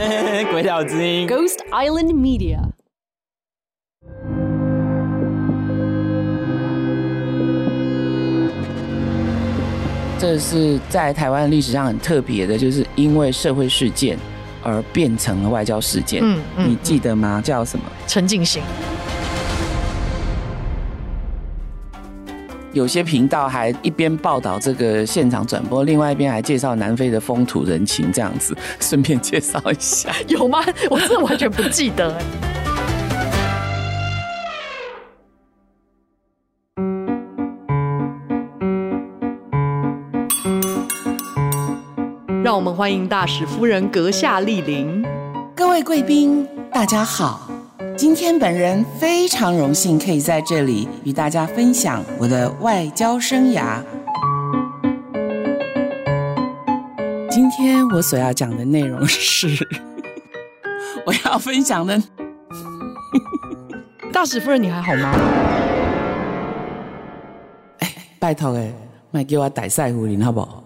鬼岛之音，Ghost Island Media。这是在台湾历史上很特别的，就是因为社会事件而变成了外交事件。嗯，嗯，你记得吗？叫什么？陈进兴。有些频道还一边报道这个现场转播，另外一边还介绍南非的风土人情，这样子顺便介绍一下，有吗？我真的完全不记得。让我们欢迎大使夫人阁下莅临，各位贵宾，大家好。今天本人非常荣幸可以在这里与大家分享我的外交生涯。今天我所要讲的内容是，我要分享的。大使夫人，你还好吗？哎，拜托哎，卖给我逮赛胡林好不好？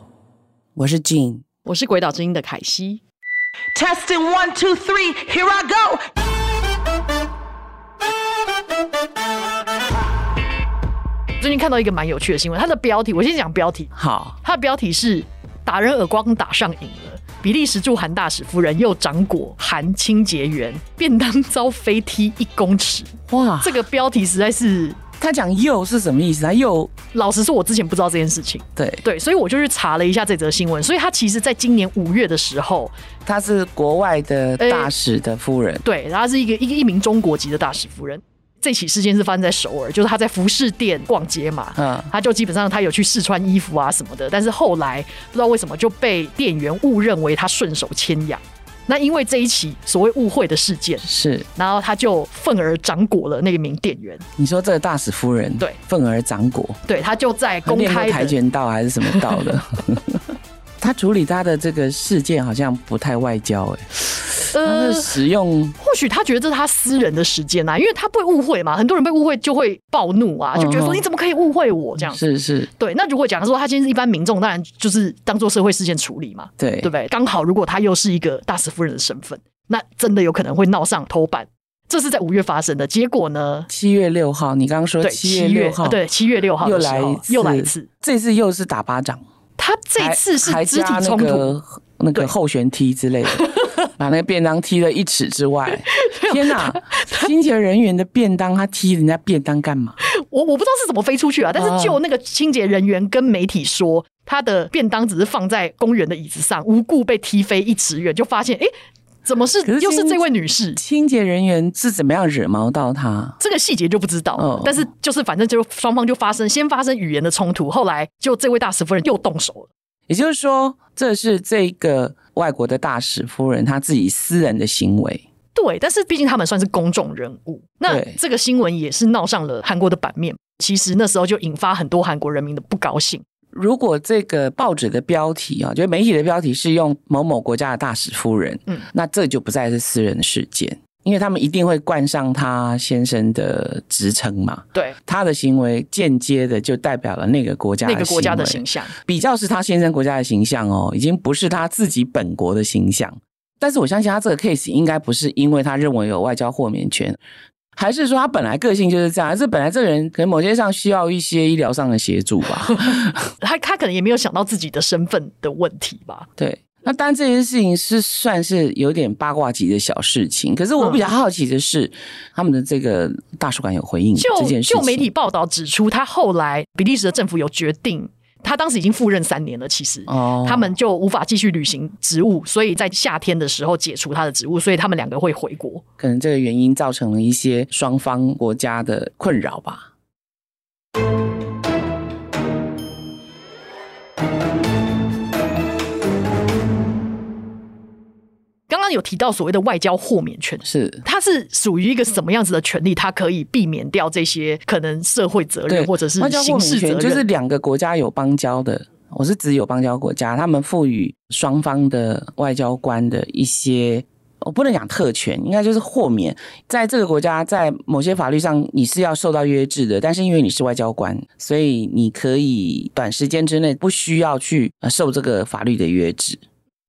我是 Jean，我是鬼岛之音的凯西。Testing one two three，here I go。最近看到一个蛮有趣的新闻，它的标题我先讲标题。好，它的标题是“打人耳光打上瘾了”，比利时驻韩大使夫人又掌果韩清洁员便当遭飞踢一公尺。哇，这个标题实在是……他讲“又”是什么意思？他又老实说，我之前不知道这件事情。对对，所以我就去查了一下这则新闻。所以他其实在今年五月的时候，他是国外的大使的夫人。对，他是一个一个一名中国籍的大使夫人。这起事件是发生在首尔，就是他在服饰店逛街嘛，嗯，他就基本上他有去试穿衣服啊什么的，但是后来不知道为什么就被店员误认为他顺手牵羊，那因为这一起所谓误会的事件是，然后他就愤而掌果了那一名店员。你说这个大使夫人对。愤而掌果，对，他就在公开跆拳道还是什么道的？他处理他的这个事件好像不太外交哎、欸，呃，使用或许他觉得这是他私人的时间啊，因为他不会误会嘛，很多人被误会就会暴怒啊，就觉得说你怎么可以误会我这样？是是，对。那如果讲说他今天是一般民众，当然就是当做社会事件处理嘛，对对不对？刚好如果他又是一个大使夫人的身份，那真的有可能会闹上头版。这是在五月发生的，结果呢？七月六号，你刚刚说七月六号，对，七月六号又来又来一次，这次又是打巴掌。他这次是肢体冲突，那个，那个后旋踢之类的，把那个便当踢了一尺之外。天哪！清洁人员的便当，他踢人家便当干嘛？我我不知道是怎么飞出去啊。但是就那个清洁人员跟媒体说，他的便当只是放在公园的椅子上，无故被踢飞一尺远，就发现哎。诶怎么是又是这位女士？清洁人员是怎么样惹毛到她？这个细节就不知道。哦，但是就是反正就双方就发生先发生语言的冲突，后来就这位大使夫人又动手了。也就是说，这是这个外国的大使夫人她自己私人的行为。对，但是毕竟他们算是公众人物，那这个新闻也是闹上了韩国的版面。其实那时候就引发很多韩国人民的不高兴。如果这个报纸的标题啊，就媒体的标题是用某某国家的大使夫人，嗯，那这就不再是私人的事件，因为他们一定会冠上他先生的职称嘛。对，他的行为间接的就代表了那个国家那个国家的形象，比较是他先生国家的形象哦，已经不是他自己本国的形象。但是我相信他这个 case 应该不是因为他认为有外交豁免权。还是说他本来个性就是这样，还是本来这个人可能某些上需要一些医疗上的协助吧？他他可能也没有想到自己的身份的问题吧？对，那当然这件事情是算是有点八卦级的小事情。可是我比较好奇的是，嗯、他们的这个大使馆有回应这件事情。就就媒体报道指出，他后来比利时的政府有决定。他当时已经赴任三年了，其实他们就无法继续履行职务，所以在夏天的时候解除他的职务，所以他们两个会回国。可能这个原因造成了一些双方国家的困扰吧。有提到所谓的外交豁免权，是它是属于一个什么样子的权利？它可以避免掉这些可能社会责任或者是刑事责任，就是两个国家有邦交的，我是指有邦交国家，他们赋予双方的外交官的一些，我不能讲特权，应该就是豁免，在这个国家在某些法律上你是要受到约制的，但是因为你是外交官，所以你可以短时间之内不需要去受这个法律的约制。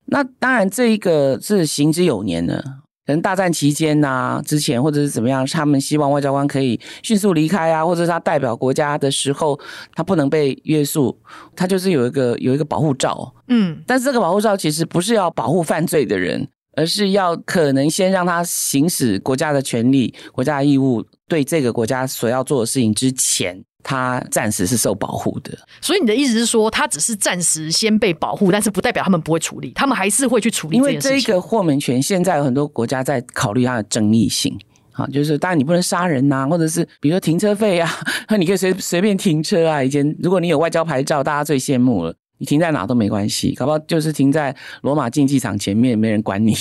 那当然，这一个是行之有年的，可能大战期间呐、啊，之前或者是怎么样，他们希望外交官可以迅速离开啊，或者是他代表国家的时候，他不能被约束，他就是有一个有一个保护罩，嗯，但是这个保护罩其实不是要保护犯罪的人，而是要可能先让他行使国家的权利、国家的义务，对这个国家所要做的事情之前。他暂时是受保护的，所以你的意思是说，他只是暂时先被保护，但是不代表他们不会处理，他们还是会去处理。因为这个豁免权，现在有很多国家在考虑它的争议性，啊，就是当然你不能杀人呐，或者是比如说停车费啊，那 你可以随随便停车啊。以前如果你有外交牌照，大家最羡慕了，你停在哪都没关系，搞不好就是停在罗马竞技场前面，没人管你。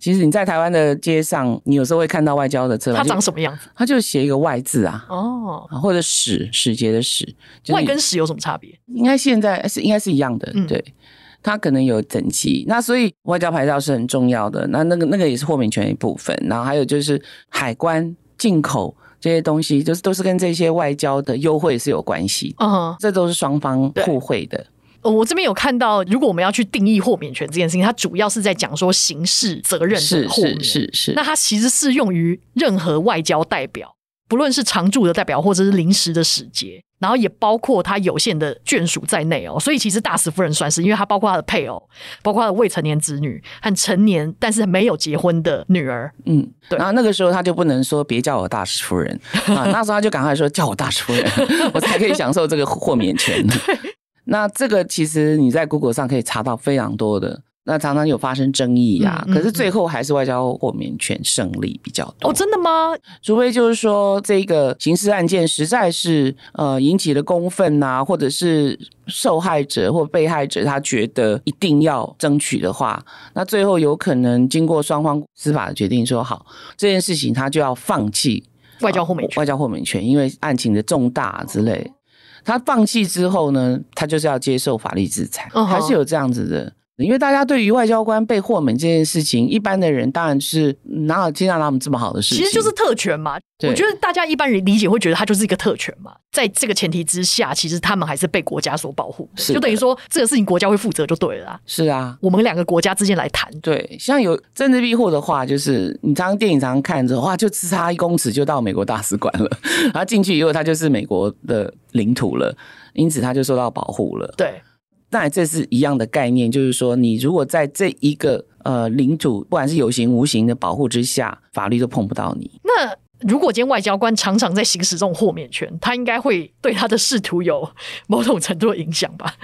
其实你在台湾的街上，你有时候会看到外交的车牌，它长什么样子？它就写一个外字啊，哦，或者使使节的使，外跟使有什么差别？应该现在是应该是一样的，嗯、对，它可能有等级。那所以外交牌照是很重要的，那那个那个也是豁免权的一部分。然后还有就是海关进口这些东西，就是都是跟这些外交的优惠是有关系，嗯哼，这都是双方互惠的。我这边有看到，如果我们要去定义豁免权这件事情，它主要是在讲说刑事责任的豁免。是是是是。那它其实适用于任何外交代表，不论是常驻的代表或者是临时的使节，然后也包括他有限的眷属在内哦。所以其实大使夫人算是，因为他包括他的配偶，包括他的未成年子女和成年但是没有结婚的女儿。嗯，对。然后那个时候他就不能说别叫我大使夫人啊，那时候他就赶快说叫我大使夫人，我才可以享受这个豁免权。对。那这个其实你在 Google 上可以查到非常多的，那常常有发生争议呀、啊嗯嗯。可是最后还是外交豁免权胜利比较多。哦，真的吗？除非就是说这个刑事案件实在是呃引起了公愤呐、啊，或者是受害者或被害者他觉得一定要争取的话，那最后有可能经过双方司法的决定说好这件事情，他就要放弃外交豁免权、呃，外交豁免权，因为案情的重大之类。他放弃之后呢，他就是要接受法律制裁，还是有这样子的。因为大家对于外交官被豁免这件事情，一般的人当然是哪有听到他们这么好的事情？其实就是特权嘛。我觉得大家一般人理解会觉得他就是一个特权嘛。在这个前提之下，其实他们还是被国家所保护，就等于说这个事情国家会负责就对了啦。是啊，我们两个国家之间来谈。对，像有政治庇护的话，就是你常常电影常常看着，哇，就只差一公尺就到美国大使馆了，然后进去以后他就是美国的领土了，因此他就受到保护了。对。当然，这是一样的概念，就是说，你如果在这一个呃领土，不管是有形无形的保护之下，法律都碰不到你。那如果今天外交官常常在行使这种豁免权，他应该会对他的仕途有某种程度的影响吧？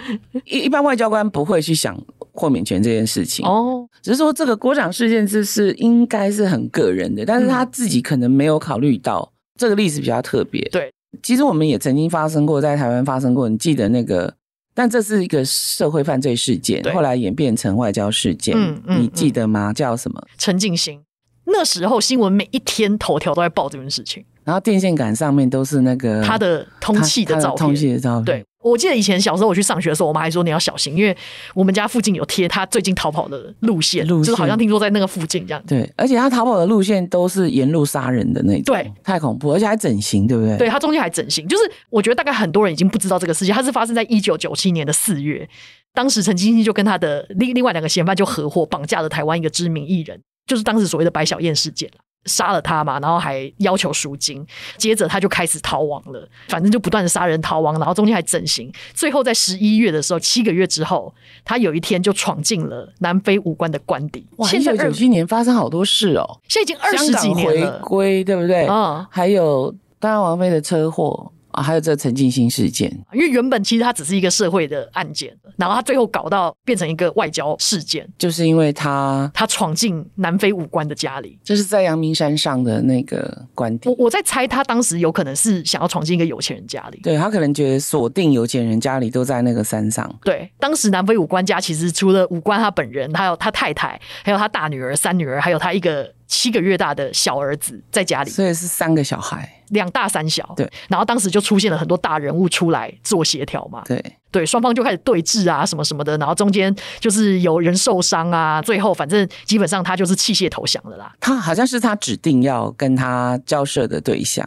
一 一般外交官不会去想豁免权这件事情哦，只是说这个国长事件这是应该是很个人的，但是他自己可能没有考虑到、嗯、这个例子比较特别。对，其实我们也曾经发生过，在台湾发生过，你记得那个？但这是一个社会犯罪事件，后来演变成外交事件，嗯嗯、你记得吗？叫什么？陈静心。那时候新闻每一天头条都在报这件事情，然后电线杆上面都是那个他的通气的照片，通气的照片。对。我记得以前小时候我去上学的时候，我妈还说你要小心，因为我们家附近有贴他最近逃跑的路线，路线就是好像听说在那个附近这样。对，而且他逃跑的路线都是沿路杀人的那种，对，太恐怖，而且还整形，对不对？对，他中间还整形，就是我觉得大概很多人已经不知道这个事情，它是发生在一九九七年的四月，当时陈进兴就跟他的另另外两个嫌犯就合伙绑架了台湾一个知名艺人，就是当时所谓的白小燕事件。杀了他嘛，然后还要求赎金，接着他就开始逃亡了。反正就不断的杀人逃亡，然后中间还整形。最后在十一月的时候，七个月之后，他有一天就闯进了南非武官的官邸。哇，一九九七年发生好多事哦，现在已经二十几年了。回归对不对？嗯，还有当然王妃的车祸。啊，还有这个陈进兴事件，因为原本其实它只是一个社会的案件，然后他最后搞到变成一个外交事件，就是因为他他闯进南非武官的家里，就是在阳明山上的那个官邸。我我在猜，他当时有可能是想要闯进一个有钱人家里，对，他可能觉得锁定有钱人家里都在那个山上。对，当时南非武官家其实除了武官他本人，还有他太太，还有他大女儿、三女儿，还有他一个。七个月大的小儿子在家里，所以是三个小孩，两大三小。对，然后当时就出现了很多大人物出来做协调嘛。对对，双方就开始对峙啊，什么什么的。然后中间就是有人受伤啊，最后反正基本上他就是弃械投降了啦。他好像是他指定要跟他交涉的对象。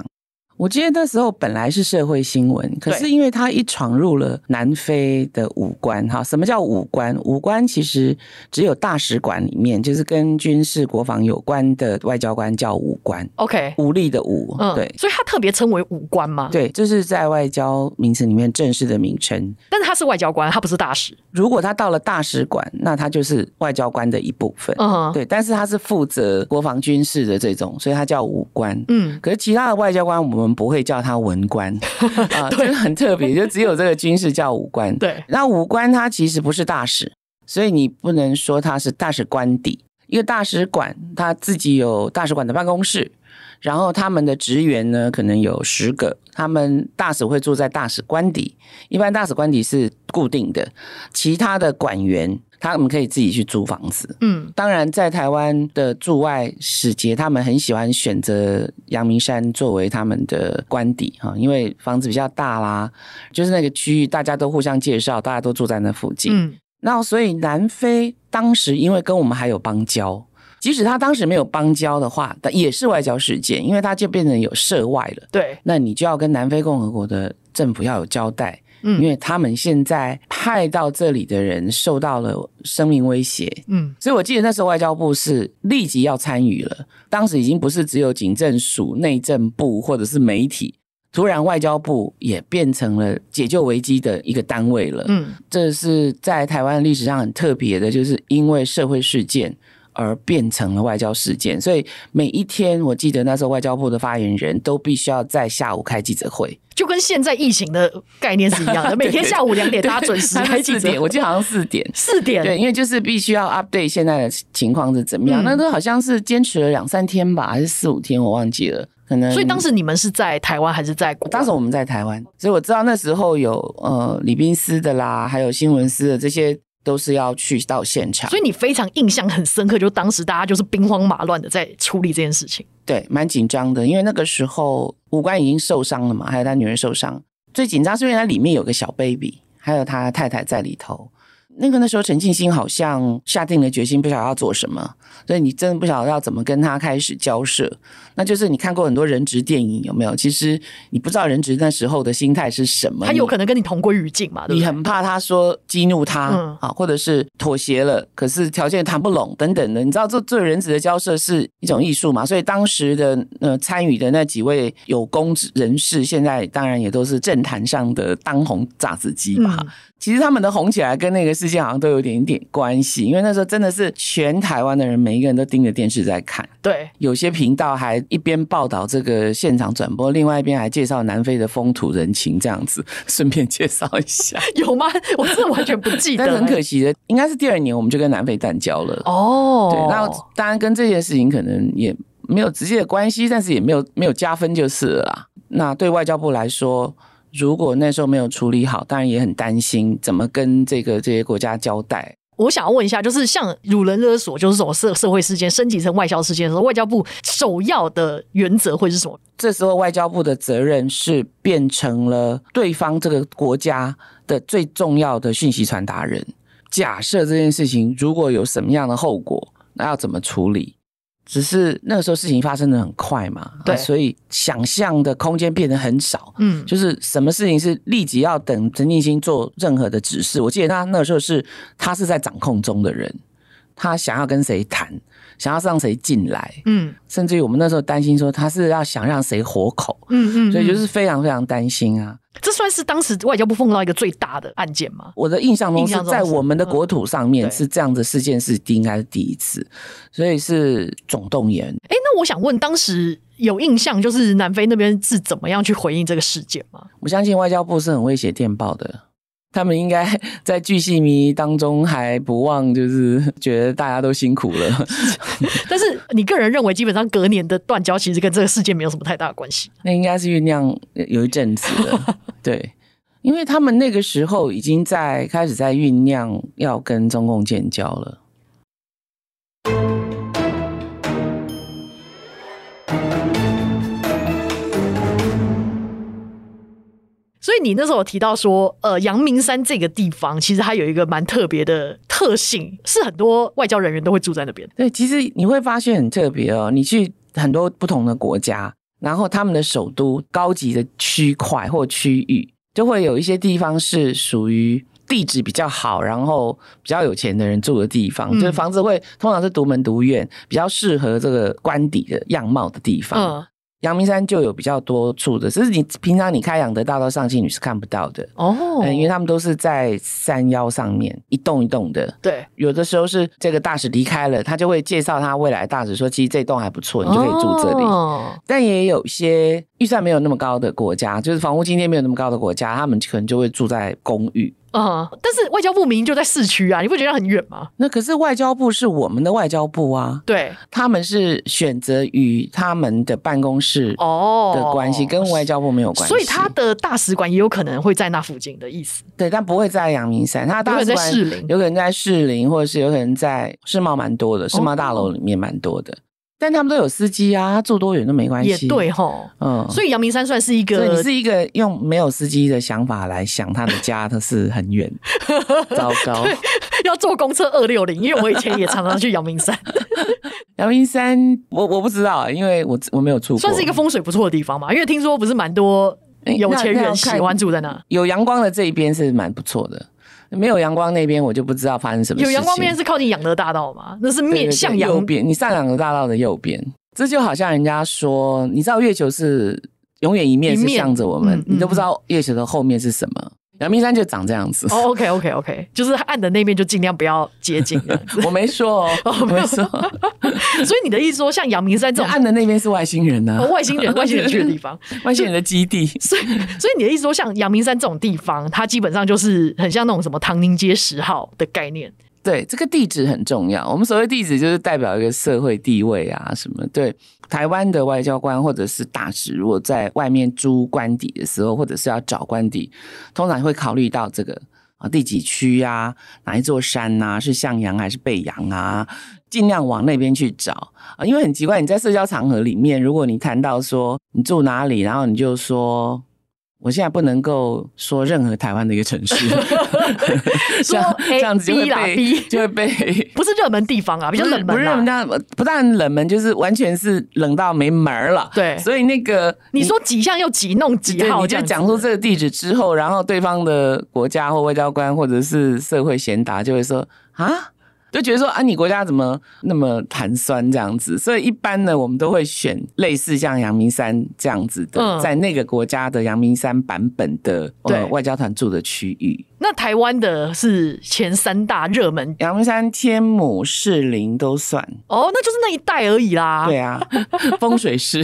我记得那时候本来是社会新闻，可是因为他一闯入了南非的武官，哈，什么叫武官？武官其实只有大使馆里面，就是跟军事国防有关的外交官叫武官。OK，武力的武，嗯，对，所以他特别称为武官吗？对，这是在外交名词里面正式的名称。但是他是外交官，他不是大使。如果他到了大使馆，那他就是外交官的一部分。嗯哼，对，但是他是负责国防军事的这种，所以他叫武官。嗯，可是其他的外交官我们。不会叫他文官 啊，对，很特别，就只有这个军事叫武官。对，那武官他其实不是大使，所以你不能说他是大使官邸。一个大使馆他自己有大使馆的办公室，然后他们的职员呢可能有十个，他们大使会住在大使官邸，一般大使官邸是固定的，其他的馆员。他们可以自己去租房子，嗯，当然，在台湾的驻外使节，他们很喜欢选择阳明山作为他们的官邸哈，因为房子比较大啦，就是那个区域大家都互相介绍，大家都住在那附近，嗯，那所以南非当时因为跟我们还有邦交，即使他当时没有邦交的话，但也是外交事件，因为他就变成有涉外了，对，那你就要跟南非共和国的政府要有交代。嗯，因为他们现在派到这里的人受到了生命威胁，嗯，所以我记得那时候外交部是立即要参与了。当时已经不是只有警政署、内政部或者是媒体，突然外交部也变成了解救危机的一个单位了。嗯，这是在台湾历史上很特别的，就是因为社会事件而变成了外交事件。所以每一天，我记得那时候外交部的发言人都必须要在下午开记者会。就跟现在疫情的概念是一样的，每天下午两点大家准时开记者会，我记得好像四点，四点，对，因为就是必须要 update 现在的情况是怎么样，嗯、那都好像是坚持了两三天吧，还是四五天，我忘记了，可能。所以当时你们是在台湾还是在国？当时我们在台湾，所以我知道那时候有呃李宾斯的啦，还有新闻司的这些。都是要去到现场，所以你非常印象很深刻，就当时大家就是兵荒马乱的在处理这件事情，对，蛮紧张的，因为那个时候五官已经受伤了嘛，还有他女儿受伤，最紧张是因为他里面有个小 baby，还有他太太在里头。那个那时候陈庆新好像下定了决心，不晓得要做什么，所以你真的不晓得要怎么跟他开始交涉。那就是你看过很多人质电影有没有？其实你不知道人质那时候的心态是什么。他有可能跟你同归于尽嘛？对对？你很怕他说激怒他啊，嗯、或者是妥协了，可是条件谈不拢等等的。你知道这做人质的交涉是一种艺术嘛？所以当时的呃参与的那几位有功人士，现在当然也都是政坛上的当红炸子鸡嘛。嗯其实他们的红起来跟那个事件好像都有点点关系，因为那时候真的是全台湾的人每一个人都盯着电视在看。对，有些频道还一边报道这个现场转播，另外一边还介绍南非的风土人情，这样子顺便介绍一下。有吗？我真的完全不记得。但是很可惜的，应该是第二年我们就跟南非断交了。哦，对，那当然跟这件事情可能也没有直接的关系，但是也没有没有加分就是了啦。那对外交部来说。如果那时候没有处理好，当然也很担心怎么跟这个这些国家交代。我想要问一下，就是像辱人勒索，就是这种社社会事件升级成外交事件的时候，外交部首要的原则会是什么？这时候外交部的责任是变成了对方这个国家的最重要的讯息传达人。假设这件事情如果有什么样的后果，那要怎么处理？只是那个时候事情发生的很快嘛，对，所以想象的空间变得很少。嗯，就是什么事情是立即要等陈静心做任何的指示。我记得他那个时候是他是在掌控中的人，他想要跟谁谈，想要让谁进来，嗯，甚至于我们那时候担心说他是要想让谁活口，嗯嗯，所以就是非常非常担心啊。这算是当时外交部碰到一个最大的案件吗？我的印象中是在我们的国土上面是这样的事件是应该是第一次，所以是总动员。哎，那我想问，当时有印象就是南非那边是怎么样去回应这个事件吗？我相信外交部是很会写电报的。他们应该 在巨细靡遗当中还不忘，就是觉得大家都辛苦了。但是你个人认为，基本上隔年的断交其实跟这个事件没有什么太大的关系。那应该是酝酿有一阵子了，对，因为他们那个时候已经在开始在酝酿要跟中共建交了。所以你那时候有提到说，呃，阳明山这个地方其实它有一个蛮特别的特性，是很多外交人员都会住在那边。对，其实你会发现很特别哦。你去很多不同的国家，然后他们的首都高级的区块或区域，就会有一些地方是属于地址比较好，然后比较有钱的人住的地方，嗯、就是房子会通常是独门独院，比较适合这个官邸的样貌的地方。嗯阳明山就有比较多处的，只是你平常你开仰德大道上去你是看不到的哦、oh. 嗯，因为他们都是在山腰上面一栋一栋的。对，有的时候是这个大使离开了，他就会介绍他未来大使说，其实这栋还不错，你就可以住这里。Oh. 但也有些预算没有那么高的国家，就是房屋津贴没有那么高的国家，他们可能就会住在公寓。啊、uh，但是外交部明明就在市区啊，你不觉得很远吗？那可是外交部是我们的外交部啊，对，他们是选择与他们的办公室哦的关系，跟外交部没有关系，所以他的大使馆也有可能会在那附近的意思。对，但不会在阳明山，他大使馆有可能在士林，或者是有可能在世贸，蛮多的，世贸大楼里面蛮多的。但他们都有司机啊，住多远都没关系。也对吼，嗯，所以阳明山算是一个，所以你是一个用没有司机的想法来想他的家，他是很远，糟糕，要坐公车二六零，因为我以前也常常去阳明山。阳明山，我我不知道，因为我我没有住过，算是一个风水不错的地方嘛，因为听说不是蛮多有钱人喜欢住在那，那有阳光的这一边是蛮不错的。没有阳光那边，我就不知道发生什么事情。有阳光那边是靠近养乐大道吗？那是面向右边，你上养乐大道的右边。这就好像人家说，你知道月球是永远一面是向着我们，你都不知道月球的后面是什么。阳明山就长这样子。哦，OK，OK，OK，就是暗的那面就尽量不要接近。我没说，哦我没说。所以你的意思说，像阳明山这种暗的那边是外星人呢？外星人，外星人去的地方，外星人的基地。所以，所以你的意思说，像阳明山这种地方，它基本上就是很像那种什么唐宁街十号的概念。对，这个地址很重要。我们所谓地址，就是代表一个社会地位啊什么。对，台湾的外交官或者是大使，如果在外面租官邸的时候，或者是要找官邸，通常会考虑到这个啊第几区啊，哪一座山啊，是向阳还是背阳啊，尽量往那边去找啊。因为很奇怪，你在社交场合里面，如果你谈到说你住哪里，然后你就说。我现在不能够说任何台湾的一个城市，说这样子就会被就会被 不是热门地方啊，比较冷门，不是热门，不但冷门，就是完全是冷到没门了。对，所以那个你说几项又几弄几号，你就讲出这个地址之后，然后对方的国家或外交官或者是社会贤达就会说啊。就觉得说啊，你国家怎么那么寒酸这样子？所以一般呢，我们都会选类似像阳明山这样子的，嗯、在那个国家的阳明山版本的呃外交团住的区域。那台湾的是前三大热门，阳明山、天母、士林都算。哦，那就是那一带而已啦。对啊，风水师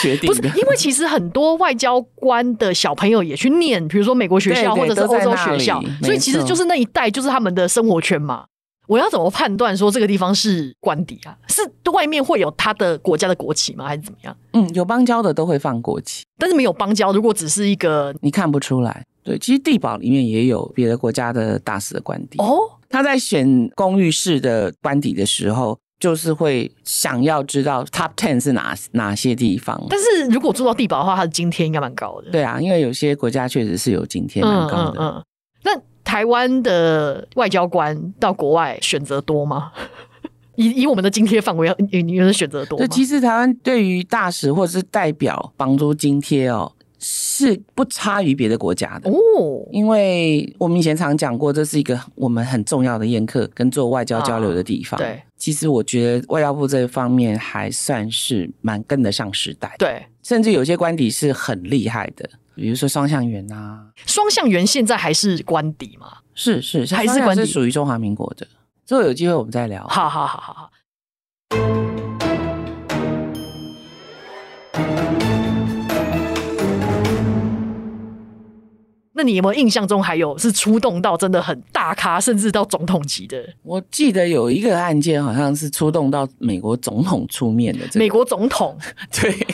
决定的。不是，因为其实很多外交官的小朋友也去念，比如说美国学校或者是欧洲学校，所以其实就是那一带就是他们的生活圈嘛。我要怎么判断说这个地方是官邸啊？是外面会有他的国家的国旗吗？还是怎么样？嗯，有邦交的都会放国旗，但是没有邦交，如果只是一个，你看不出来。对，其实地堡里面也有别的国家的大使的官邸哦。他在选公寓式的官邸的时候，就是会想要知道 top ten 是哪哪些地方。但是如果住到地堡的话，它的津贴应该蛮高的。对啊，因为有些国家确实是有津贴蛮高的。嗯，嗯，嗯，那。台湾的外交官到国外选择多吗？以以我们的津贴范围，你觉得选择多吗？其实台湾对于大使或者是代表房租津贴哦，是不差于别的国家的哦。因为我们以前常讲过，这是一个我们很重要的宴客跟做外交交流的地方。啊、对，其实我觉得外交部这一方面还算是蛮跟得上时代。对，甚至有些官邸是很厉害的。比如说双向园啊，双向园现在还是官邸吗？是是，还是官邸，属于中华民国的。之后有机会我们再聊。好好好好好。那你有没有印象中还有是出动到真的很大咖，甚至到总统级的？我记得有一个案件，好像是出动到美国总统出面的。这个、美国总统 对。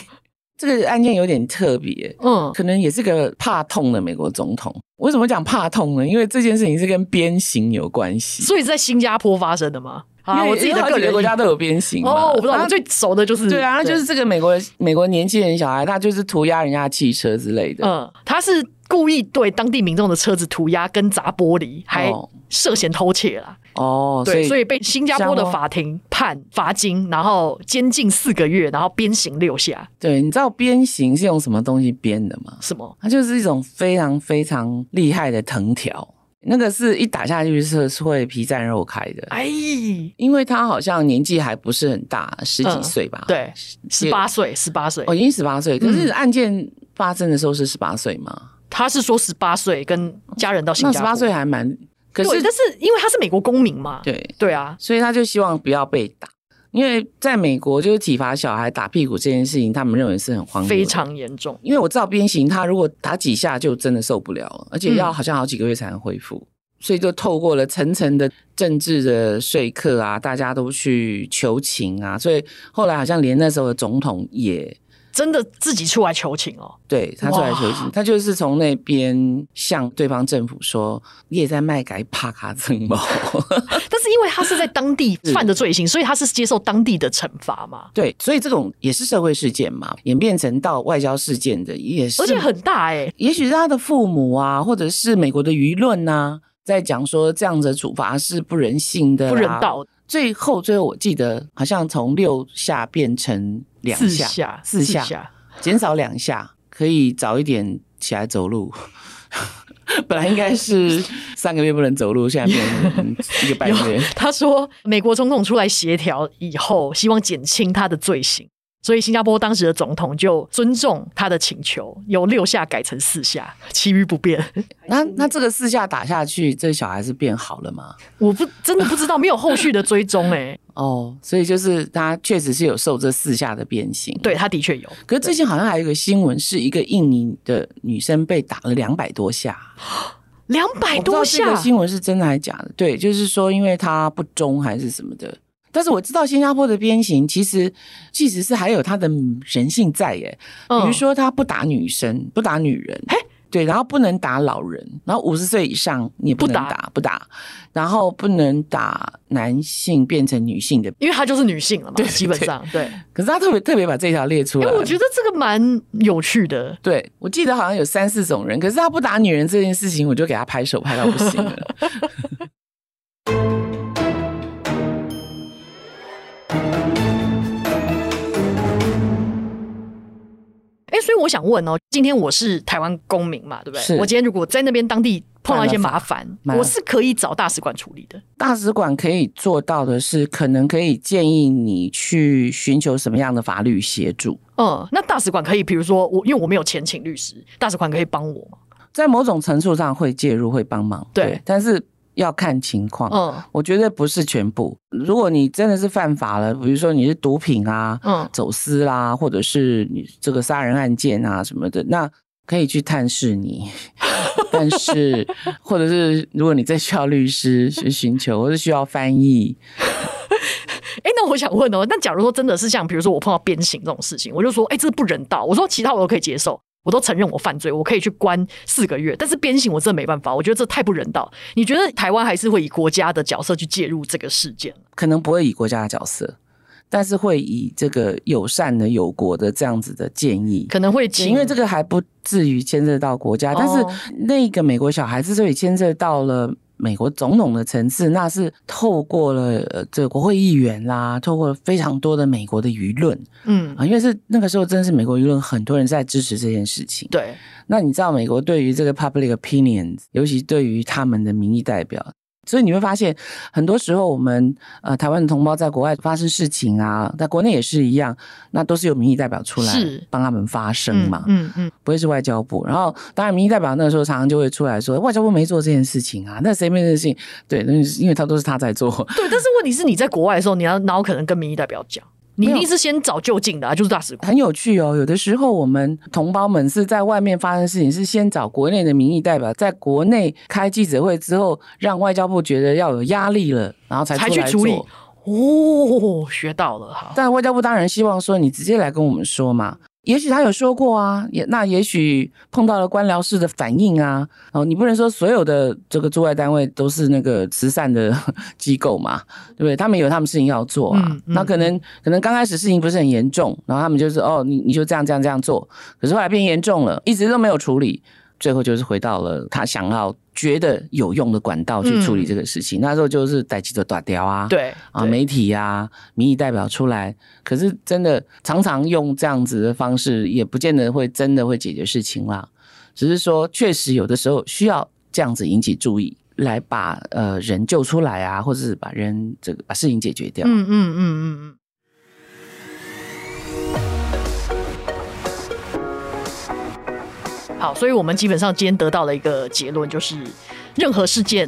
这个案件有点特别，嗯，可能也是个怕痛的美国总统。为什么讲怕痛呢？因为这件事情是跟鞭刑有关系，所以是在新加坡发生的吗？啊，我自己的个人国家都有鞭刑哦，我不知道，我最熟的就是对啊，就是这个美国美国年轻人小孩，他就是涂鸦人家汽车之类的，嗯，他是故意对当地民众的车子涂鸦跟砸玻璃，还涉嫌偷窃啦。哦，对，所以，被新加坡的法庭判罚金，然后监禁四个月，然后鞭刑六下。对，你知道鞭刑是用什么东西鞭的吗？什么？它就是一种非常非常厉害的藤条。那个是一打下去是是会皮绽肉开的，哎，因为他好像年纪还不是很大，十几岁吧？嗯、对，十八岁，十八岁，哦，已经十八岁。可是案件发生的时候是十八岁吗？他是说十八岁，跟家人到新加坡，十八岁还蛮，可是但是因为他是美国公民嘛，对对啊，所以他就希望不要被打。因为在美国，就是体罚小孩打屁股这件事情，他们认为是很荒谬，非常严重。因为我知道鞭刑，他如果打几下就真的受不了了，而且要好像好几个月才能恢复，嗯、所以就透过了层层的政治的说客啊，大家都去求情啊，所以后来好像连那时候的总统也。真的自己出来求情哦，对，他出来求情，他就是从那边向对方政府说，你也在卖改帕卡曾猫，但是因为他是在当地犯的罪行，所以他是接受当地的惩罚嘛。对，所以这种也是社会事件嘛，演变成到外交事件的也是，而且很大哎、欸。也许是他的父母啊，或者是美国的舆论啊，在讲说这样子的处罚是不人性的、不人道。最后，最后我记得好像从六下变成两下，四下，四下，减少两下，可以早一点起来走路。本来应该是 三个月不能走路，现在变成 一个半月。他说，美国总统出来协调以后，希望减轻他的罪行。所以新加坡当时的总统就尊重他的请求，由六下改成四下，其余不变。那那这个四下打下去，这小孩是变好了吗？我不真的不知道，没有后续的追踪哎、欸。哦，所以就是他确实是有受这四下的变形，对，他的确有。可是最近好像还有一个新闻，是一个印尼的女生被打了两百多下，两百多下。这个新闻是真的还是假的？对，就是说因为他不忠还是什么的。但是我知道新加坡的鞭刑其实其实是还有他的人性在耶，比如说他不打女生，不打女人，嘿，对，然后不能打老人，然后五十岁以上你也不能打，不打，不打，然后不能打男性变成女性的，因为他就是女性了嘛，对，基本上对。可是他特别特别把这条列出来，我觉得这个蛮有趣的。对，我记得好像有三四种人，可是他不打女人这件事情，我就给他拍手拍到不行了。哎，所以我想问哦，今天我是台湾公民嘛，对不对？我今天如果在那边当地碰到一些麻烦，我是可以找大使馆处理的。大使馆可以做到的是，可能可以建议你去寻求什么样的法律协助。嗯，那大使馆可以，比如说我，因为我没有钱请律师，大使馆可以帮我吗？在某种程度上会介入，会帮忙。对，对，但是。要看情况，嗯，我觉得不是全部。如果你真的是犯法了，比如说你是毒品啊，嗯，走私啦，或者是你这个杀人案件啊什么的，那可以去探视你。但是，或者是如果你在需要律师去寻求，或是需要翻译，哎，那我想问哦，那假如说真的是像比如说我碰到鞭刑这种事情，我就说，哎，这是不人道。我说其他我都可以接受。我都承认我犯罪，我可以去关四个月，但是鞭刑我真的没办法，我觉得这太不人道。你觉得台湾还是会以国家的角色去介入这个事件？可能不会以国家的角色，但是会以这个友善的友国的这样子的建议，可能会因为这个还不至于牵涉到国家，但是那个美国小孩之所以牵涉到了。美国总统的层次，那是透过了呃这个国会议员啦，透过了非常多的美国的舆论，嗯啊，因为是那个时候，真的是美国舆论很多人在支持这件事情。对，那你知道美国对于这个 public opinion，尤其对于他们的民意代表。所以你会发现，很多时候我们呃台湾的同胞在国外发生事情啊，在国内也是一样，那都是由民意代表出来帮他们发声嘛，嗯嗯，嗯，不会是外交部。然后当然民意代表那个时候常常就会出来说，外交部没做这件事情啊，那谁没事情？对，那因为他都是他在做。对，但是问题是你在国外的时候，你要然后可能跟民意代表讲？你一定是先找就近的啊，就是大使馆。很有趣哦，有的时候我们同胞们是在外面发生事情，是先找国内的民意代表，在国内开记者会之后，让外交部觉得要有压力了，然后才。才去处理。哦，学到了哈。但外交部当然希望说你直接来跟我们说嘛。也许他有说过啊，也那也许碰到了官僚式的反应啊，哦，你不能说所有的这个驻外单位都是那个慈善的 机构嘛，对不对？他们有他们事情要做啊，嗯嗯、那可能可能刚开始事情不是很严重，然后他们就是哦，你你就这样这样这样做，可是后来变严重了，一直都没有处理。最后就是回到了他想要觉得有用的管道去处理这个事情。嗯、那时候就是带记者打掉啊，对啊，媒体呀、啊，民意代表出来。可是真的常常用这样子的方式，也不见得会真的会解决事情啦。只是说，确实有的时候需要这样子引起注意，来把呃人救出来啊，或者是把人这个把事情解决掉。嗯嗯嗯嗯嗯。好，所以我们基本上今天得到了一个结论，就是任何事件，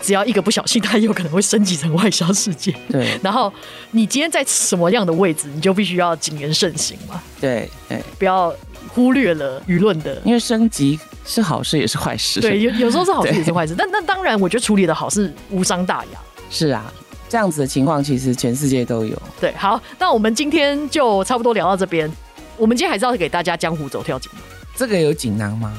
只要一个不小心，它有可能会升级成外销事件。对。然后你今天在什么样的位置，你就必须要谨言慎行嘛。对对，不要忽略了舆论的，因为升级是好事也是坏事。对，有有时候是好事也是坏事。但那当然，我觉得处理的好是无伤大雅。是啊，这样子的情况其实全世界都有。对，好，那我们今天就差不多聊到这边。我们今天还是要给大家江湖走跳锦囊。这个有锦囊吗？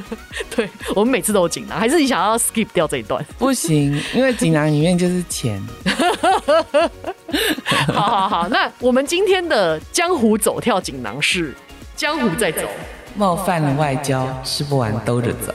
对，我们每次都有锦囊，还是你想要 skip 掉这一段？不行，因为锦囊里面就是钱。好好好，那我们今天的江湖走跳锦囊是江湖在走，冒犯了外交，吃不完兜着走。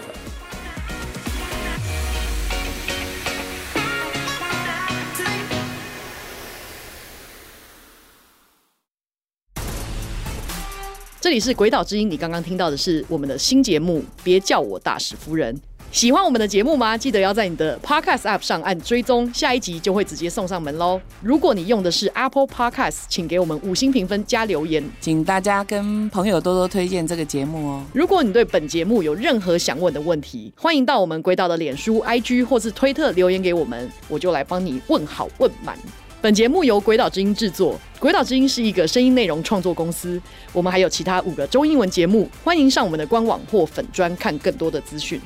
这里是鬼岛之音，你刚刚听到的是我们的新节目，别叫我大使夫人。喜欢我们的节目吗？记得要在你的 Podcast App 上按追踪，下一集就会直接送上门喽。如果你用的是 Apple Podcast，请给我们五星评分加留言，请大家跟朋友多多推荐这个节目哦。如果你对本节目有任何想问的问题，欢迎到我们鬼岛的脸书、IG 或是推特留言给我们，我就来帮你问好问满。本节目由鬼岛之音制作，鬼岛之音是一个声音内容创作公司。我们还有其他五个中英文节目，欢迎上我们的官网或粉专看更多的资讯。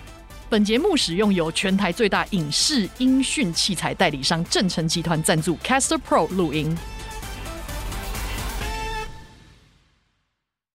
本节目使用由全台最大影视音讯器材代理商正成集团赞助，Caster Pro 录音。